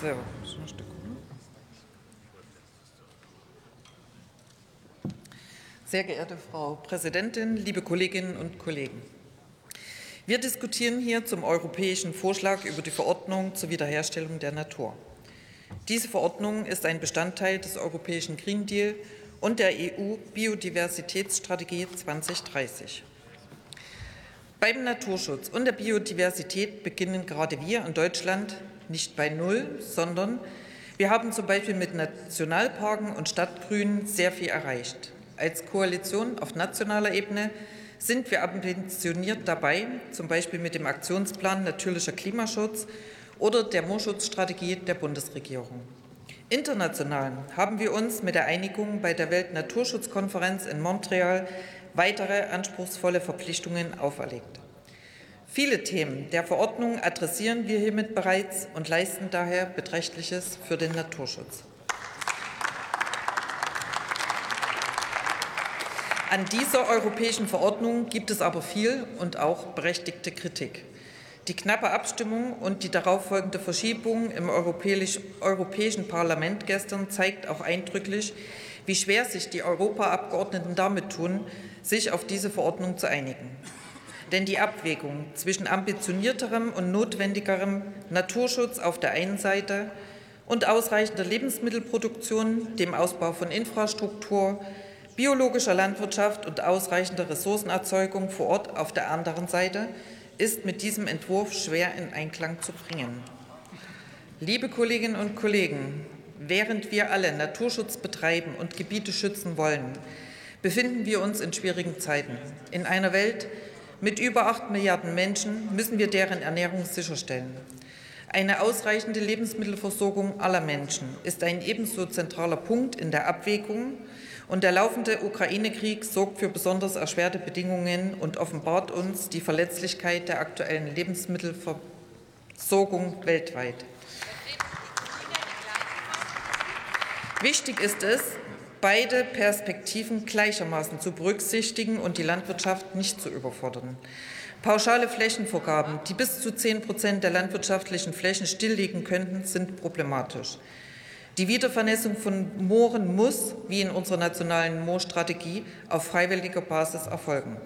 So, schon ein Stück. Sehr geehrte Frau Präsidentin, liebe Kolleginnen und Kollegen! Wir diskutieren hier zum europäischen Vorschlag über die Verordnung zur Wiederherstellung der Natur. Diese Verordnung ist ein Bestandteil des europäischen Green Deal und der EU-Biodiversitätsstrategie 2030. Beim Naturschutz und der Biodiversität beginnen gerade wir in Deutschland nicht bei Null, sondern wir haben zum Beispiel mit Nationalparken und Stadtgrünen sehr viel erreicht. Als Koalition auf nationaler Ebene sind wir ambitioniert dabei, zum Beispiel mit dem Aktionsplan Natürlicher Klimaschutz oder der Moorschutzstrategie der Bundesregierung. International haben wir uns mit der Einigung bei der Weltnaturschutzkonferenz in Montreal weitere anspruchsvolle Verpflichtungen auferlegt. Viele Themen der Verordnung adressieren wir hiermit bereits und leisten daher Beträchtliches für den Naturschutz. An dieser europäischen Verordnung gibt es aber viel und auch berechtigte Kritik. Die knappe Abstimmung und die darauffolgende Verschiebung im Europäischen Parlament gestern zeigt auch eindrücklich, wie schwer sich die Europaabgeordneten damit tun, sich auf diese Verordnung zu einigen. Denn die Abwägung zwischen ambitionierterem und notwendigerem Naturschutz auf der einen Seite und ausreichender Lebensmittelproduktion, dem Ausbau von Infrastruktur, biologischer Landwirtschaft und ausreichender Ressourcenerzeugung vor Ort auf der anderen Seite ist mit diesem Entwurf schwer in Einklang zu bringen. Liebe Kolleginnen und Kollegen, während wir alle Naturschutz betreiben und Gebiete schützen wollen, befinden wir uns in schwierigen Zeiten. In einer Welt mit über acht Milliarden Menschen müssen wir deren Ernährung sicherstellen. Eine ausreichende Lebensmittelversorgung aller Menschen ist ein ebenso zentraler Punkt in der Abwägung, und der laufende Ukraine-Krieg sorgt für besonders erschwerte Bedingungen und offenbart uns die Verletzlichkeit der aktuellen Lebensmittelversorgung weltweit. Wichtig ist es, beide Perspektiven gleichermaßen zu berücksichtigen und die Landwirtschaft nicht zu überfordern. Pauschale Flächenvorgaben, die bis zu 10 Prozent der landwirtschaftlichen Flächen stilllegen könnten, sind problematisch. Die Wiedervernässung von Mooren muss, wie in unserer nationalen Moorstrategie, auf freiwilliger Basis erfolgen.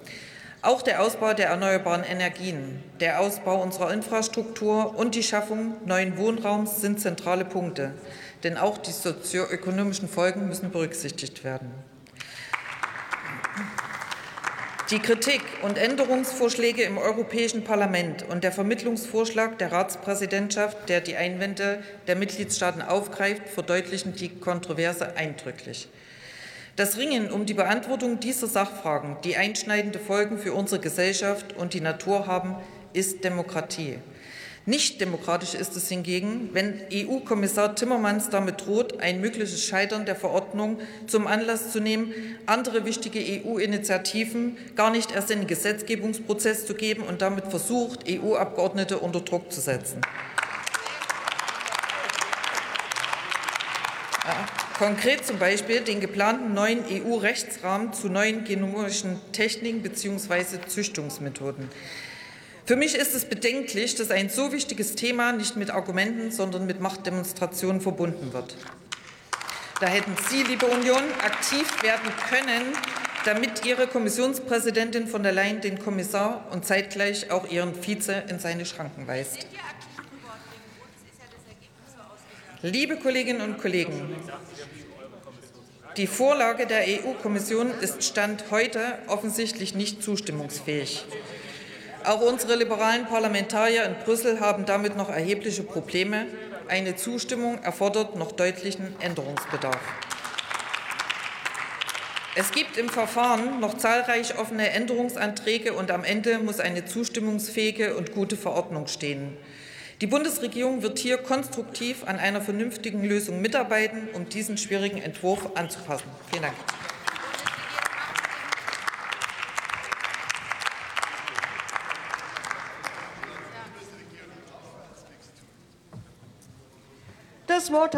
Auch der Ausbau der erneuerbaren Energien, der Ausbau unserer Infrastruktur und die Schaffung neuen Wohnraums sind zentrale Punkte. Denn auch die sozioökonomischen Folgen müssen berücksichtigt werden. Die Kritik und Änderungsvorschläge im Europäischen Parlament und der Vermittlungsvorschlag der Ratspräsidentschaft, der die Einwände der Mitgliedstaaten aufgreift, verdeutlichen die Kontroverse eindrücklich. Das Ringen um die Beantwortung dieser Sachfragen, die einschneidende Folgen für unsere Gesellschaft und die Natur haben, ist Demokratie. Nicht demokratisch ist es hingegen, wenn EU-Kommissar Timmermans damit droht, ein mögliches Scheitern der Verordnung zum Anlass zu nehmen, andere wichtige EU-Initiativen gar nicht erst in den Gesetzgebungsprozess zu geben und damit versucht, EU-Abgeordnete unter Druck zu setzen. Konkret zum Beispiel den geplanten neuen EU-Rechtsrahmen zu neuen genomischen Techniken bzw. Züchtungsmethoden. Für mich ist es bedenklich, dass ein so wichtiges Thema nicht mit Argumenten, sondern mit Machtdemonstrationen verbunden wird. Da hätten Sie, liebe Union, aktiv werden können, damit Ihre Kommissionspräsidentin von der Leyen den Kommissar und zeitgleich auch Ihren Vize in seine Schranken weist. Liebe Kolleginnen und Kollegen, die Vorlage der EU-Kommission ist Stand heute offensichtlich nicht zustimmungsfähig. Auch unsere liberalen Parlamentarier in Brüssel haben damit noch erhebliche Probleme. Eine Zustimmung erfordert noch deutlichen Änderungsbedarf. Es gibt im Verfahren noch zahlreich offene Änderungsanträge, und am Ende muss eine zustimmungsfähige und gute Verordnung stehen. Die Bundesregierung wird hier konstruktiv an einer vernünftigen Lösung mitarbeiten, um diesen schwierigen Entwurf anzupassen. Vielen Dank. Das Wort